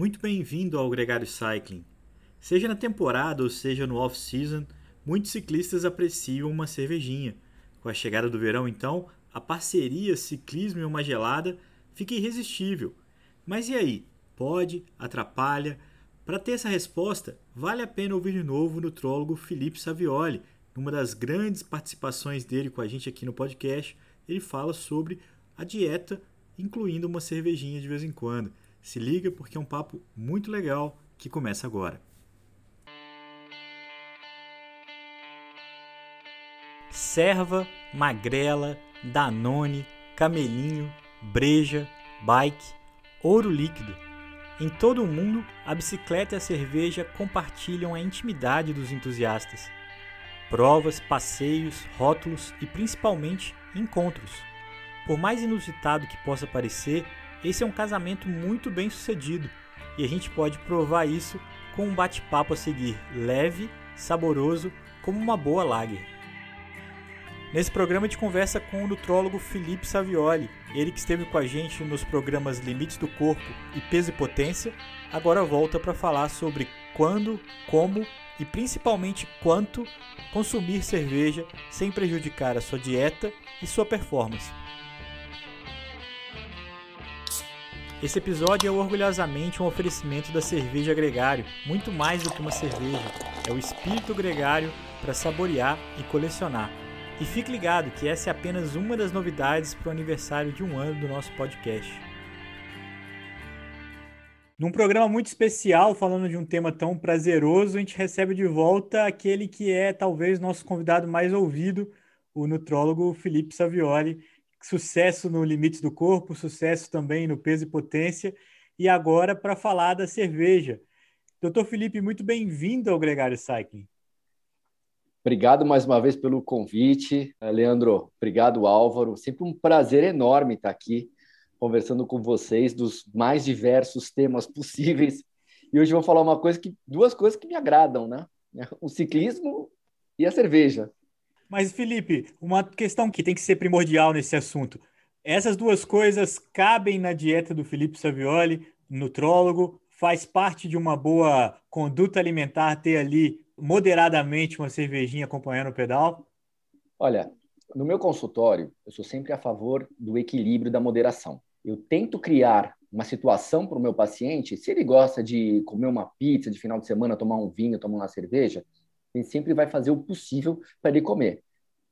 Muito bem-vindo ao Gregário Cycling. Seja na temporada ou seja no off-season, muitos ciclistas apreciam uma cervejinha. Com a chegada do verão, então, a parceria ciclismo e uma gelada fica irresistível. Mas e aí? Pode? Atrapalha? Para ter essa resposta, vale a pena ouvir de novo o nutrólogo Felipe Savioli. Numa das grandes participações dele com a gente aqui no podcast, ele fala sobre a dieta, incluindo uma cervejinha de vez em quando. Se liga porque é um papo muito legal que começa agora. Serva, Magrela, Danone, Camelinho, Breja, Bike, Ouro Líquido. Em todo o mundo, a bicicleta e a cerveja compartilham a intimidade dos entusiastas. Provas, passeios, rótulos e principalmente encontros. Por mais inusitado que possa parecer, esse é um casamento muito bem sucedido e a gente pode provar isso com um bate-papo a seguir, leve, saboroso, como uma boa lager. Nesse programa a gente conversa com o nutrólogo Felipe Savioli, ele que esteve com a gente nos programas Limites do Corpo e Peso e Potência, agora volta para falar sobre quando, como e principalmente quanto consumir cerveja sem prejudicar a sua dieta e sua performance. Esse episódio é orgulhosamente um oferecimento da cerveja Gregário, muito mais do que uma cerveja, é o espírito gregário para saborear e colecionar. E fique ligado que essa é apenas uma das novidades para o aniversário de um ano do nosso podcast. Num programa muito especial, falando de um tema tão prazeroso, a gente recebe de volta aquele que é talvez nosso convidado mais ouvido, o nutrólogo Felipe Savioli, sucesso no Limites do Corpo, sucesso também no Peso e Potência, e agora para falar da cerveja. Doutor Felipe, muito bem-vindo ao Gregário Cycling. Obrigado mais uma vez pelo convite, Leandro. Obrigado, Álvaro. Sempre um prazer enorme estar aqui conversando com vocês dos mais diversos temas possíveis. E hoje vou falar uma coisa que duas coisas que me agradam, né? O ciclismo e a cerveja. Mas, Felipe, uma questão que tem que ser primordial nesse assunto. Essas duas coisas cabem na dieta do Felipe Savioli, nutrólogo, faz parte de uma boa conduta alimentar ter ali moderadamente uma cervejinha acompanhando o pedal? Olha, no meu consultório, eu sou sempre a favor do equilíbrio da moderação. Eu tento criar uma situação para o meu paciente, se ele gosta de comer uma pizza de final de semana, tomar um vinho, tomar uma cerveja, ele sempre vai fazer o possível para ele comer,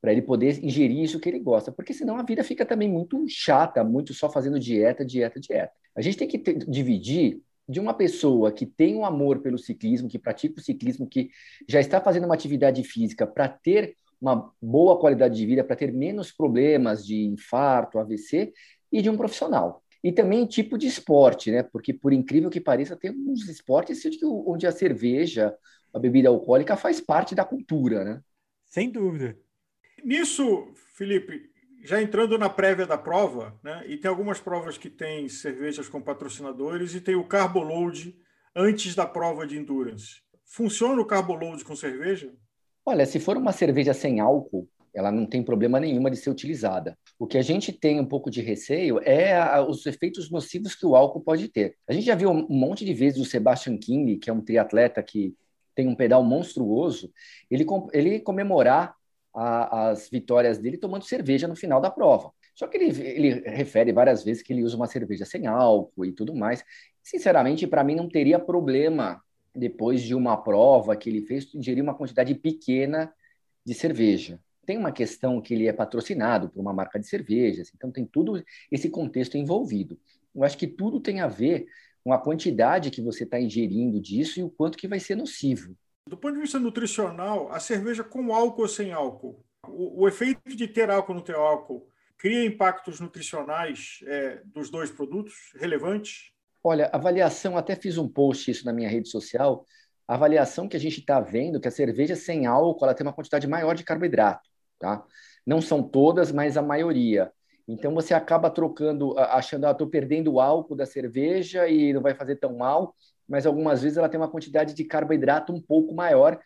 para ele poder ingerir isso que ele gosta, porque senão a vida fica também muito chata, muito só fazendo dieta, dieta, dieta. A gente tem que ter, dividir de uma pessoa que tem um amor pelo ciclismo, que pratica o ciclismo, que já está fazendo uma atividade física para ter uma boa qualidade de vida, para ter menos problemas de infarto, AVC, e de um profissional. E também tipo de esporte, né? Porque, por incrível que pareça, tem uns esportes onde a cerveja, a bebida alcoólica faz parte da cultura, né? Sem dúvida. Nisso, Felipe, já entrando na prévia da prova, né? E tem algumas provas que tem cervejas com patrocinadores e tem o carboload antes da prova de endurance. Funciona o carboload com cerveja? Olha, se for uma cerveja sem álcool, ela não tem problema nenhuma de ser utilizada. O que a gente tem um pouco de receio é a, os efeitos nocivos que o álcool pode ter. A gente já viu um monte de vezes o Sebastian King, que é um triatleta que tem um pedal monstruoso, ele, ele comemorar a, as vitórias dele tomando cerveja no final da prova. Só que ele, ele refere várias vezes que ele usa uma cerveja sem álcool e tudo mais. Sinceramente, para mim não teria problema depois de uma prova que ele fez ingerir uma quantidade pequena de cerveja. Tem uma questão que ele é patrocinado por uma marca de cervejas, então tem tudo esse contexto envolvido. Eu acho que tudo tem a ver com a quantidade que você está ingerindo disso e o quanto que vai ser nocivo. Do ponto de vista nutricional, a cerveja com álcool ou sem álcool, o, o efeito de ter álcool ou não ter álcool cria impactos nutricionais é, dos dois produtos relevantes? Olha, avaliação, até fiz um post isso na minha rede social, a avaliação que a gente está vendo que a cerveja sem álcool ela tem uma quantidade maior de carboidrato, tá? Não são todas, mas a maioria. Então você acaba trocando, achando, ah, estou perdendo o álcool da cerveja e não vai fazer tão mal, mas algumas vezes ela tem uma quantidade de carboidrato um pouco maior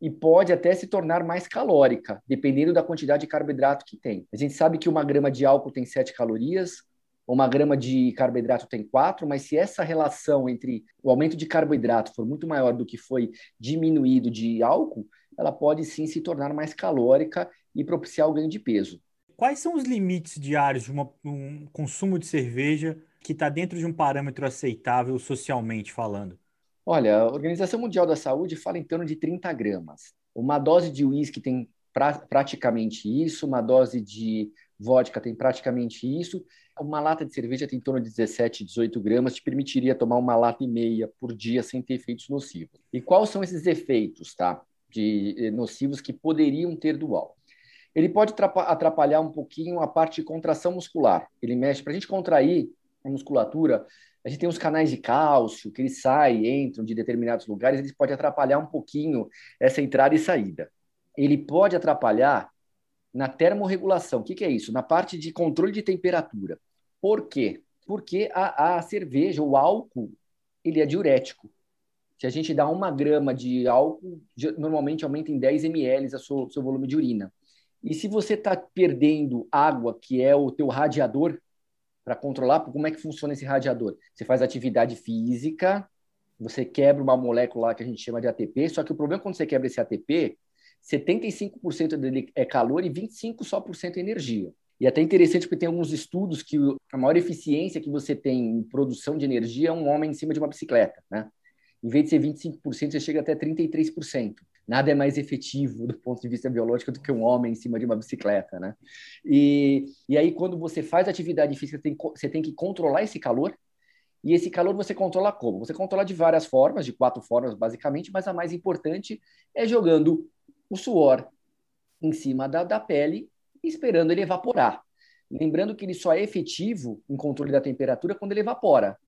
e pode até se tornar mais calórica, dependendo da quantidade de carboidrato que tem. A gente sabe que uma grama de álcool tem 7 calorias, uma grama de carboidrato tem 4, mas se essa relação entre o aumento de carboidrato for muito maior do que foi diminuído de álcool, ela pode sim se tornar mais calórica e propiciar o ganho de peso. Quais são os limites diários de uma, um consumo de cerveja que está dentro de um parâmetro aceitável socialmente falando? Olha, a Organização Mundial da Saúde fala em torno de 30 gramas. Uma dose de uísque tem pra, praticamente isso, uma dose de vodka tem praticamente isso, uma lata de cerveja tem em torno de 17, 18 gramas, te permitiria tomar uma lata e meia por dia sem ter efeitos nocivos. E quais são esses efeitos, tá? De eh, nocivos que poderiam ter do álcool? Ele pode atrapalhar um pouquinho a parte de contração muscular. Ele mexe para a gente contrair a musculatura. A gente tem uns canais de cálcio que eles saem, entram de determinados lugares. Ele pode atrapalhar um pouquinho essa entrada e saída. Ele pode atrapalhar na termorregulação. O que, que é isso? Na parte de controle de temperatura. Por quê? Porque a, a cerveja, o álcool, ele é diurético. Se a gente dá uma grama de álcool, normalmente aumenta em 10 ml o seu, seu volume de urina. E se você está perdendo água, que é o teu radiador, para controlar, como é que funciona esse radiador? Você faz atividade física, você quebra uma molécula que a gente chama de ATP, só que o problema é quando você quebra esse ATP, 75% dele é calor e 25% só por cento é energia. E é até interessante porque tem alguns estudos que a maior eficiência que você tem em produção de energia é um homem em cima de uma bicicleta, né? Em vez de ser 25%, você chega até 33%. Nada é mais efetivo do ponto de vista biológico do que um homem em cima de uma bicicleta, né? E, e aí, quando você faz atividade física, tem, você tem que controlar esse calor. E esse calor você controla como? Você controla de várias formas, de quatro formas, basicamente, mas a mais importante é jogando o suor em cima da, da pele esperando ele evaporar. Lembrando que ele só é efetivo em controle da temperatura quando ele evapora.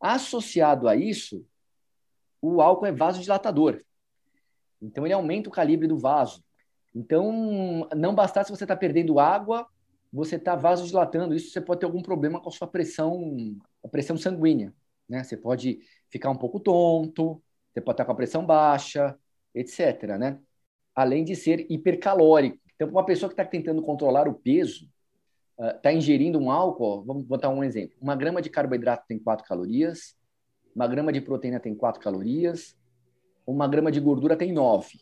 Associado a isso, o álcool é vasodilatador. Então, ele aumenta o calibre do vaso. Então, não bastasse você estar tá perdendo água, você está vasodilatando. Isso você pode ter algum problema com a sua pressão, a pressão sanguínea. Né? Você pode ficar um pouco tonto, você pode estar com a pressão baixa, etc. Né? Além de ser hipercalórico. Então, para uma pessoa que está tentando controlar o peso, está uh, ingerindo um álcool, vamos botar um exemplo. Uma grama de carboidrato tem 4 calorias, uma grama de proteína tem 4 calorias, uma grama de gordura tem 9.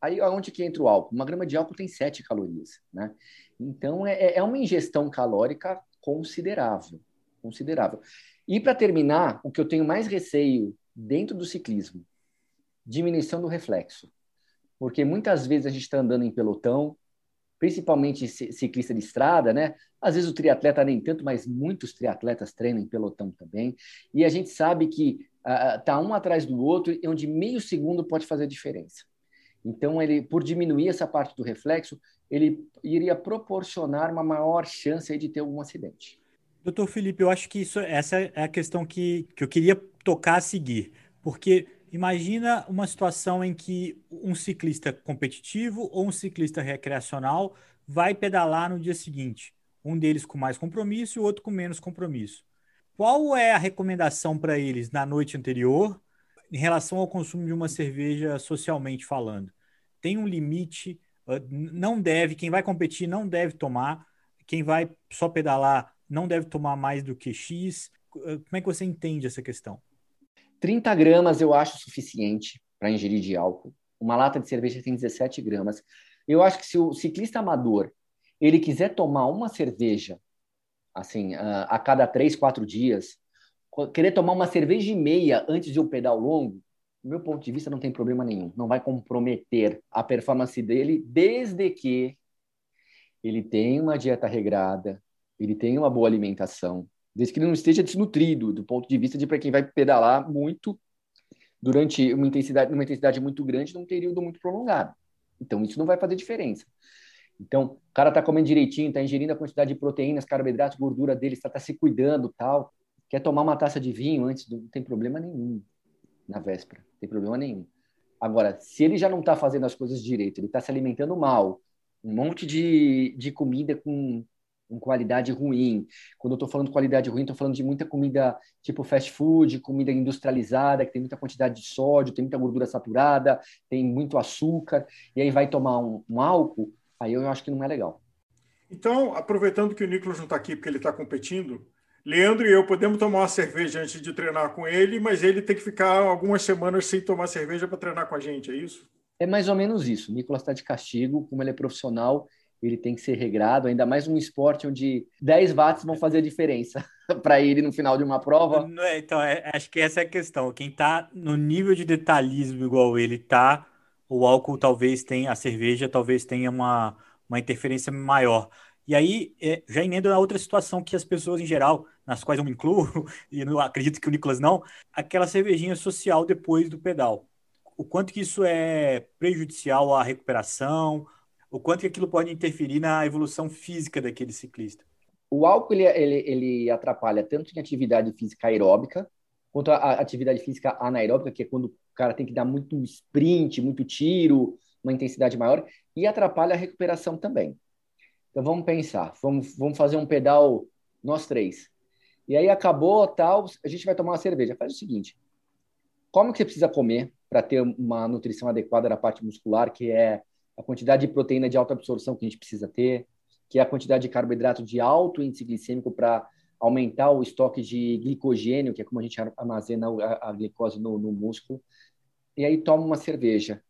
Aí onde que entra o álcool? Uma grama de álcool tem 7 calorias. Né? Então, é, é uma ingestão calórica considerável. Considerável. E para terminar, o que eu tenho mais receio dentro do ciclismo, diminuição do reflexo. Porque muitas vezes a gente está andando em pelotão, principalmente ciclista de estrada, né? Às vezes o triatleta nem tanto, mas muitos triatletas treinam em pelotão também. E a gente sabe que uh, tá um atrás do outro, onde meio segundo pode fazer diferença. Então, ele, por diminuir essa parte do reflexo, ele iria proporcionar uma maior chance de ter algum acidente. Doutor Felipe, eu acho que isso, essa é a questão que, que eu queria tocar a seguir, porque Imagina uma situação em que um ciclista competitivo ou um ciclista recreacional vai pedalar no dia seguinte, um deles com mais compromisso e o outro com menos compromisso. Qual é a recomendação para eles na noite anterior em relação ao consumo de uma cerveja socialmente falando? Tem um limite, não deve, quem vai competir não deve tomar, quem vai só pedalar não deve tomar mais do que X. Como é que você entende essa questão? 30 gramas eu acho suficiente para ingerir de álcool. Uma lata de cerveja tem 17 gramas. Eu acho que se o ciclista amador ele quiser tomar uma cerveja assim a cada três, quatro dias, querer tomar uma cerveja e meia antes de um pedal longo, do meu ponto de vista não tem problema nenhum. Não vai comprometer a performance dele, desde que ele tenha uma dieta regrada, ele tenha uma boa alimentação, desde que ele não esteja desnutrido, do ponto de vista de para quem vai pedalar muito durante uma intensidade, uma intensidade muito grande num período muito prolongado. Então, isso não vai fazer diferença. Então, o cara está comendo direitinho, está ingerindo a quantidade de proteínas, carboidratos, gordura dele, está tá se cuidando, tal. Quer tomar uma taça de vinho antes, não tem problema nenhum na véspera, não tem problema nenhum. Agora, se ele já não está fazendo as coisas direito, ele está se alimentando mal, um monte de, de comida com com qualidade ruim. Quando eu estou falando de qualidade ruim, estou falando de muita comida tipo fast food, comida industrializada, que tem muita quantidade de sódio, tem muita gordura saturada, tem muito açúcar, e aí vai tomar um, um álcool, aí eu acho que não é legal. Então, aproveitando que o Nicolas não está aqui porque ele está competindo, Leandro e eu podemos tomar uma cerveja antes de treinar com ele, mas ele tem que ficar algumas semanas sem tomar cerveja para treinar com a gente, é isso? É mais ou menos isso. O Nicolas está de castigo, como ele é profissional, ele tem que ser regrado, ainda mais um esporte onde 10 watts vão fazer a diferença para ele no final de uma prova. Então, é, acho que essa é a questão. Quem está no nível de detalhismo igual ele está, o álcool talvez tenha, a cerveja talvez tenha uma, uma interferência maior. E aí, é, já emendo na outra situação que as pessoas em geral, nas quais eu me incluo, e não acredito que o Nicolas não, aquela cervejinha social depois do pedal. O quanto que isso é prejudicial à recuperação, o quanto que aquilo pode interferir na evolução física daquele ciclista. O álcool ele, ele, ele atrapalha tanto em atividade física aeróbica, quanto a, atividade física anaeróbica, que é quando cara tem que dar muito sprint, muito tiro, uma intensidade maior, e atrapalha a recuperação também. Então vamos pensar, vamos, vamos fazer um pedal nós três. E aí acabou tal, a gente vai tomar uma cerveja. Faz o seguinte: como que você precisa comer para ter uma nutrição adequada da parte muscular, que é a quantidade de proteína de alta absorção que a gente precisa ter, que é a quantidade de carboidrato de alto índice glicêmico para aumentar o estoque de glicogênio, que é como a gente armazena a, a glicose no, no músculo. E aí toma uma cerveja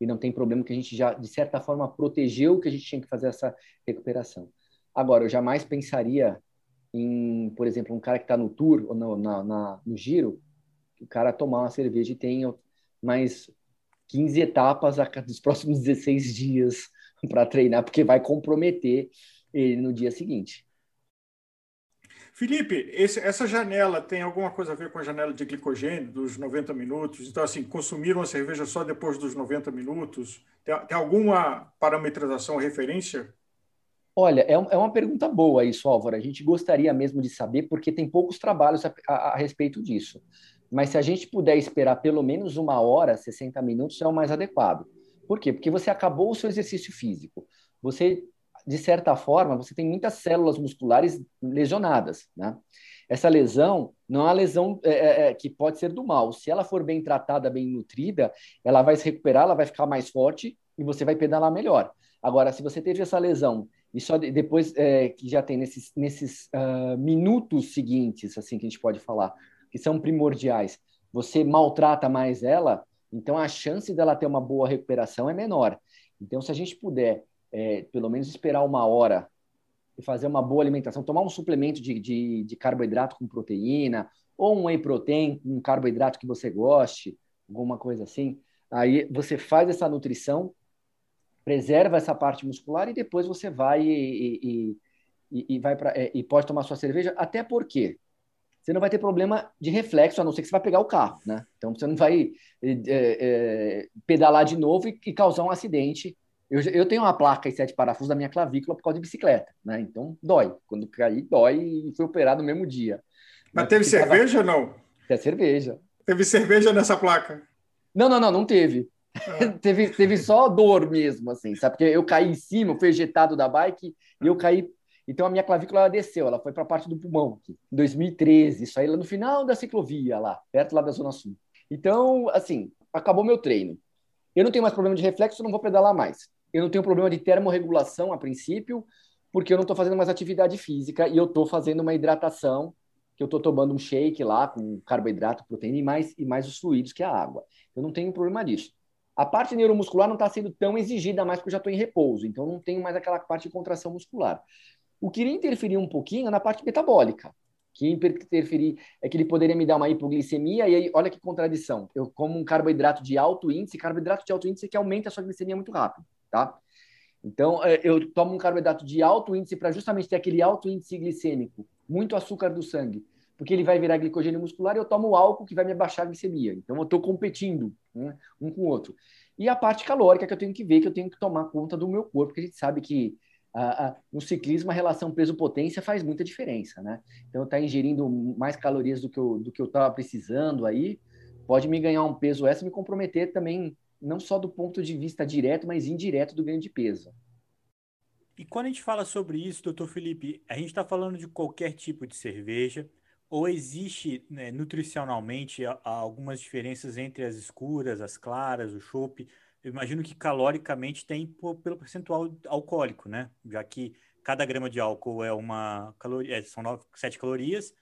e não tem problema que a gente já, de certa forma, protegeu que a gente tinha que fazer essa recuperação. Agora, eu jamais pensaria em, por exemplo, um cara que está no tour ou no, na, na, no giro, o cara tomar uma cerveja e tem mais 15 etapas nos próximos 16 dias para treinar, porque vai comprometer ele no dia seguinte. Felipe, esse, essa janela tem alguma coisa a ver com a janela de glicogênio dos 90 minutos? Então, assim, consumir uma cerveja só depois dos 90 minutos? Tem, tem alguma parametrização, referência? Olha, é, é, uma pergunta boa isso, Álvaro. A gente gostaria mesmo de saber, porque tem poucos trabalhos a, a, a respeito disso. Mas se a gente puder esperar pelo menos uma hora, 60 minutos, é o mais adequado. Por quê? Porque você acabou o seu exercício físico. Você de certa forma, você tem muitas células musculares lesionadas, né? Essa lesão não é uma lesão é, é, é, que pode ser do mal. Se ela for bem tratada, bem nutrida, ela vai se recuperar, ela vai ficar mais forte e você vai pedalar melhor. Agora, se você teve essa lesão e só depois é, que já tem nesses, nesses uh, minutos seguintes, assim que a gente pode falar, que são primordiais, você maltrata mais ela, então a chance dela ter uma boa recuperação é menor. Então, se a gente puder é, pelo menos esperar uma hora e fazer uma boa alimentação, tomar um suplemento de, de, de carboidrato com proteína, ou um whey protein, um carboidrato que você goste, alguma coisa assim. Aí você faz essa nutrição, preserva essa parte muscular e depois você vai e, e, e, e vai para é, e pode tomar sua cerveja, até porque você não vai ter problema de reflexo, a não ser que você vai pegar o carro, né? Então você não vai é, é, pedalar de novo e causar um acidente eu, eu tenho uma placa e sete parafusos da minha clavícula por causa de bicicleta, né? Então dói. Quando caí, dói e fui operado no mesmo dia. Mas, teve cerveja ou não? Teve cerveja. Teve cerveja nessa placa? Não, não, não, não teve. Ah. teve, teve só dor mesmo, assim, sabe? Porque eu caí em cima, eu fui ejetado da bike e eu caí. Então a minha clavícula ela desceu, ela foi para a parte do pulmão aqui, em 2013. Isso aí lá no final da ciclovia, lá, perto lá da Zona Sul. Então, assim, acabou meu treino. Eu não tenho mais problema de reflexo, não vou pedalar mais eu não tenho problema de termorregulação a princípio, porque eu não estou fazendo mais atividade física e eu estou fazendo uma hidratação, que eu estou tomando um shake lá com carboidrato, proteína e mais, e mais os fluidos, que é a água. Eu não tenho problema disso. A parte neuromuscular não está sendo tão exigida mais porque eu já estou em repouso, então não tenho mais aquela parte de contração muscular. O que iria interferir um pouquinho é na parte metabólica, que interferir é que ele poderia me dar uma hipoglicemia, e aí, olha que contradição. Eu como um carboidrato de alto índice, carboidrato de alto índice que aumenta a sua glicemia muito rápido tá? Então, é, eu tomo um carboidrato de alto índice para justamente ter aquele alto índice glicêmico, muito açúcar do sangue, porque ele vai virar glicogênio muscular e eu tomo álcool que vai me abaixar a glicemia. Então, eu estou competindo né, um com o outro. E a parte calórica que eu tenho que ver, que eu tenho que tomar conta do meu corpo, porque a gente sabe que a, a, no ciclismo a relação peso-potência faz muita diferença, né? Então, tá ingerindo mais calorias do que eu do que eu estava precisando aí pode me ganhar um peso extra e me comprometer também não só do ponto de vista direto, mas indireto do ganho de peso. E quando a gente fala sobre isso, doutor Felipe, a gente está falando de qualquer tipo de cerveja, ou existe né, nutricionalmente algumas diferenças entre as escuras, as claras, o chopp? Eu imagino que caloricamente tem pelo percentual alcoólico, né? Já que cada grama de álcool é uma caloria, é, são 9, 7 calorias,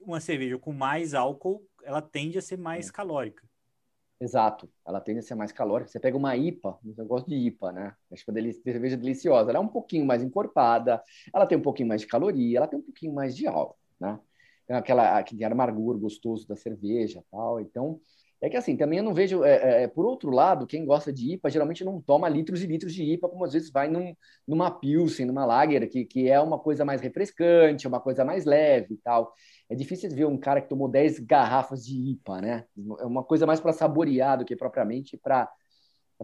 uma cerveja com mais álcool, ela tende a ser mais é. calórica. Exato, ela tende a ser mais calórica. Você pega uma IPA, eu gosto de IPA, né? Acho que uma cerveja deliciosa. Ela é um pouquinho mais encorpada, ela tem um pouquinho mais de caloria, ela tem um pouquinho mais de álcool, né? Tem aquela, aquele amargor gostoso da cerveja tal. Então, é que assim, também eu não vejo. É, é, é, por outro lado, quem gosta de IPA geralmente não toma litros e litros de IPA, como às vezes vai num, numa Pilsen, numa Lager, que, que é uma coisa mais refrescante, uma coisa mais leve e tal. É difícil ver um cara que tomou 10 garrafas de IPA, né? É uma coisa mais para saborear do que propriamente para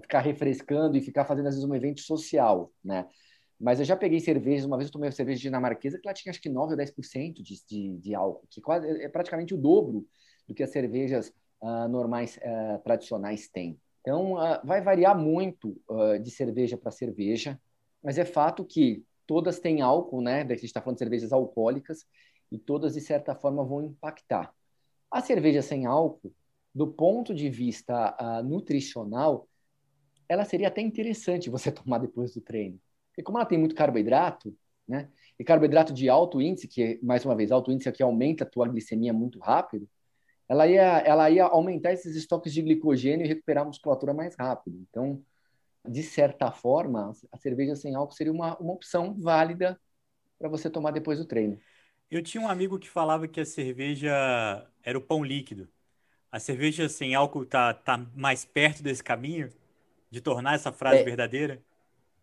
ficar refrescando e ficar fazendo, às vezes, um evento social, né? Mas eu já peguei cervejas, uma vez eu tomei uma cerveja dinamarquesa que ela tinha acho que 9 ou 10% de, de, de álcool, que quase, é praticamente o dobro do que as cervejas uh, normais, uh, tradicionais têm. Então, uh, vai variar muito de cerveja para cerveja, mas é fato que todas têm álcool, né? A gente está falando de cervejas alcoólicas, e todas, de certa forma, vão impactar. A cerveja sem álcool, do ponto de vista nutricional, ela seria até interessante você tomar depois do treino. Porque como ela tem muito carboidrato, né? E carboidrato de alto índice, que, mais uma vez, alto índice é que aumenta a tua glicemia muito rápido, ela ia, ela ia aumentar esses estoques de glicogênio e recuperar a musculatura mais rápido. Então, de certa forma, a cerveja sem álcool seria uma, uma opção válida para você tomar depois do treino. Eu tinha um amigo que falava que a cerveja era o pão líquido. A cerveja sem álcool tá, tá mais perto desse caminho de tornar essa frase é, verdadeira?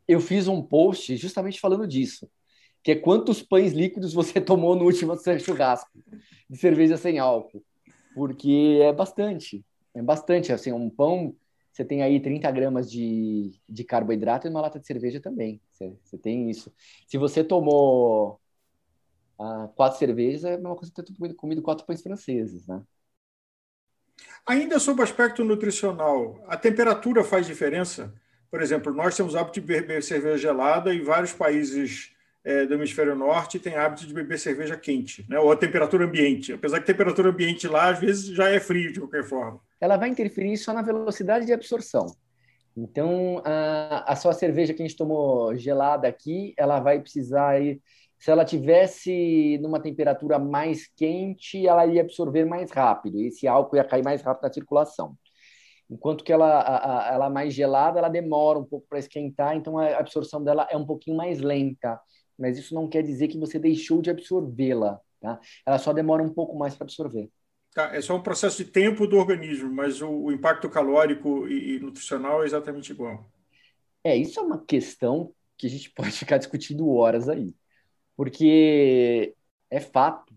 Eu fiz um post justamente falando disso, que é quantos pães líquidos você tomou no último churrasco de cerveja sem álcool porque é bastante, é bastante, assim, um pão, você tem aí 30 gramas de, de carboidrato e uma lata de cerveja também, você, você tem isso. Se você tomou ah, quatro cervejas, é uma coisa que ter comido, comido quatro pães franceses, né? Ainda sobre o aspecto nutricional, a temperatura faz diferença? Por exemplo, nós temos hábito de beber cerveja gelada e vários países é, do hemisfério norte tem hábito de beber cerveja quente, né? ou a temperatura ambiente. Apesar que a temperatura ambiente lá, às vezes, já é frio de qualquer forma. Ela vai interferir só na velocidade de absorção. Então, a, a sua cerveja que a gente tomou gelada aqui, ela vai precisar ir. Se ela tivesse numa temperatura mais quente, ela ia absorver mais rápido. Esse álcool ia cair mais rápido na circulação. Enquanto que ela, a, a, ela mais gelada, ela demora um pouco para esquentar, então a absorção dela é um pouquinho mais lenta mas isso não quer dizer que você deixou de absorvê-la. Tá? Ela só demora um pouco mais para absorver. Tá, é só um processo de tempo do organismo, mas o, o impacto calórico e, e, nutricional é exatamente igual. É, isso é uma questão que a gente pode ficar discutindo horas aí. Porque é fato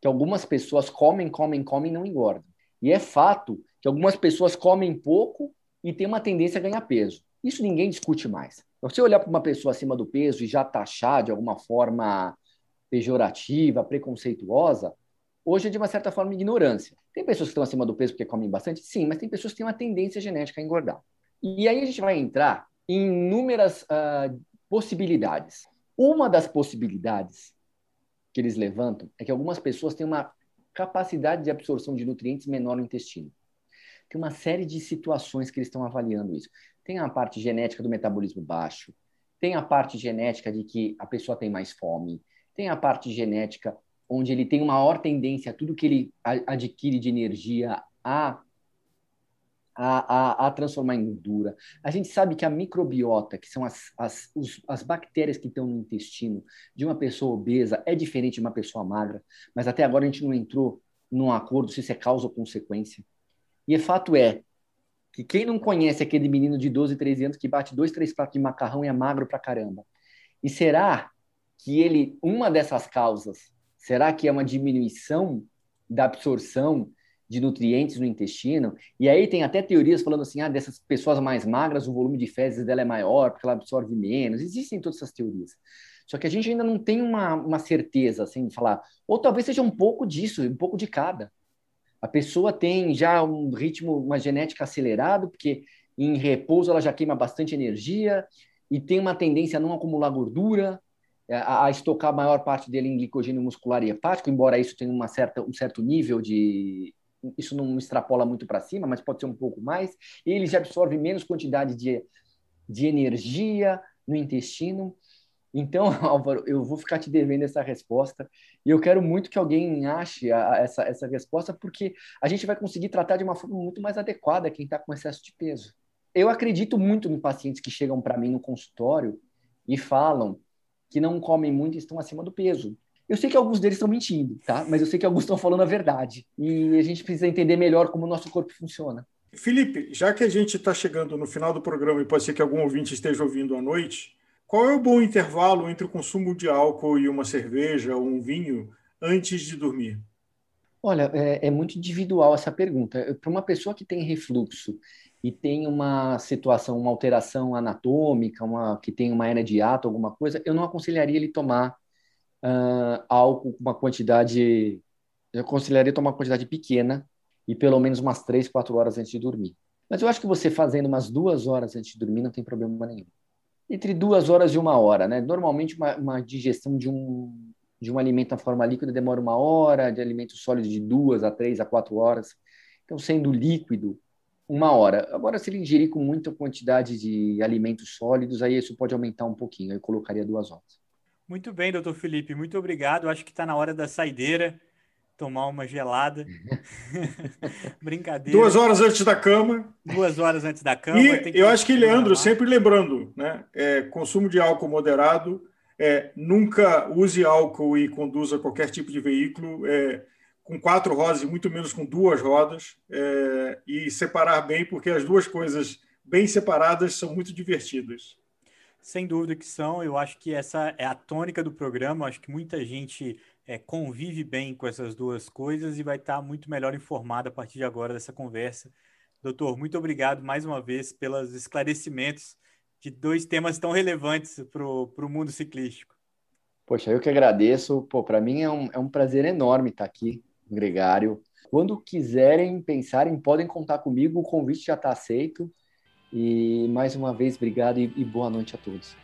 que algumas pessoas comem, comem, comem e não engordam. E é fato que algumas pessoas comem pouco e têm uma tendência a ganhar peso. Isso ninguém discute mais. Você olhar para uma pessoa acima do peso e já taxar de alguma forma pejorativa, preconceituosa, hoje é de uma certa forma ignorância. Tem pessoas que estão acima do peso porque comem bastante? Sim, mas tem pessoas que têm uma tendência genética a engordar. E aí a gente vai entrar em inúmeras uh, possibilidades. Uma das possibilidades que eles levantam é que algumas pessoas têm uma capacidade de absorção de nutrientes menor no intestino. Tem uma série de situações que eles estão avaliando isso. Tem a parte genética do metabolismo baixo, tem a parte genética de que a pessoa tem mais fome, tem a parte genética onde ele tem uma maior tendência tudo que ele adquire de energia a, a, a, a transformar em gordura. A gente sabe que a microbiota, que são as, as, os, as bactérias que estão no intestino de uma pessoa obesa, é diferente de uma pessoa magra, mas até agora a gente não entrou num acordo se isso é causa ou consequência. E o fato é, que quem não conhece aquele menino de 12, 13 anos que bate dois, três pratos de macarrão e é magro pra caramba? E será que ele, uma dessas causas, será que é uma diminuição da absorção de nutrientes no intestino? E aí tem até teorias falando assim, ah, dessas pessoas mais magras, o volume de fezes dela é maior, porque ela absorve menos. Existem todas essas teorias. Só que a gente ainda não tem uma, uma certeza, assim, de falar, ou talvez seja um pouco disso, um pouco de cada. A pessoa tem já um ritmo, uma genética acelerado, porque em repouso ela já queima bastante energia e tem uma tendência a não acumular gordura, é, a, estocar a maior parte dele em glicogênio muscular e hepático, embora isso tenha uma certa, um certo nível de. Isso não extrapola muito para cima, mas pode ser um pouco mais. ele já absorve menos quantidade de, de energia no intestino. Então, Álvaro, eu vou ficar te devendo essa resposta e eu quero muito que alguém ache a, a, essa, essa resposta, porque a gente vai conseguir tratar de uma forma muito mais adequada quem está com excesso de peso. Eu acredito muito em pacientes que chegam para mim no consultório e falam que não comem muito e estão acima do peso. Eu sei que alguns deles estão mentindo, tá? Mas eu sei que alguns estão falando a verdade. E a gente precisa entender melhor como o nosso corpo funciona. Felipe, já que a gente está chegando no final do programa e pode ser que algum ouvinte esteja ouvindo à noite, qual é o bom intervalo entre o consumo de álcool e uma cerveja ou um vinho antes de dormir? Olha, é, é muito individual essa pergunta. Para uma pessoa que tem refluxo e tem uma situação, uma alteração anatômica, uma, que tem uma hernia de ato, alguma coisa, eu não aconselharia ele tomar uh, álcool com uma quantidade. Eu aconselharia tomar uma quantidade pequena e pelo menos umas três, quatro horas antes de dormir. Mas eu acho que você fazendo umas duas horas antes de dormir não tem problema nenhum. Entre duas horas e uma hora, né? Normalmente uma, uma digestão de um, de um alimento na forma líquida demora uma hora, de alimento sólido de duas a três a quatro horas. Então, sendo líquido, uma hora. Agora, se ele ingerir com muita quantidade de alimentos sólidos, aí isso pode aumentar um pouquinho. Eu colocaria duas horas. Muito bem, doutor Felipe, muito obrigado. Acho que está na hora da saideira, tomar uma gelada. Brincadeira. Duas horas antes da cama. Duas horas antes da cama. E eu acho que, Leandro, sempre lembrando, né? É, consumo de álcool moderado, é, nunca use álcool e conduza qualquer tipo de veículo. É, com quatro rodas e muito menos com duas rodas, é, e separar bem, porque as duas coisas bem separadas são muito divertidas. Sem dúvida que são, eu acho que essa é a tônica do programa, eu acho que muita gente é, convive bem com essas duas coisas e vai estar muito melhor informada a partir de agora dessa conversa. Doutor, muito obrigado mais uma vez pelos esclarecimentos de dois temas tão relevantes para o mundo ciclístico. Poxa, eu que agradeço. Pô, para mim é um, é um prazer enorme estar aqui Gregário. Quando quiserem, pensarem, podem contar comigo, o convite já está aceito. E mais uma vez, obrigado e, e boa noite a todos.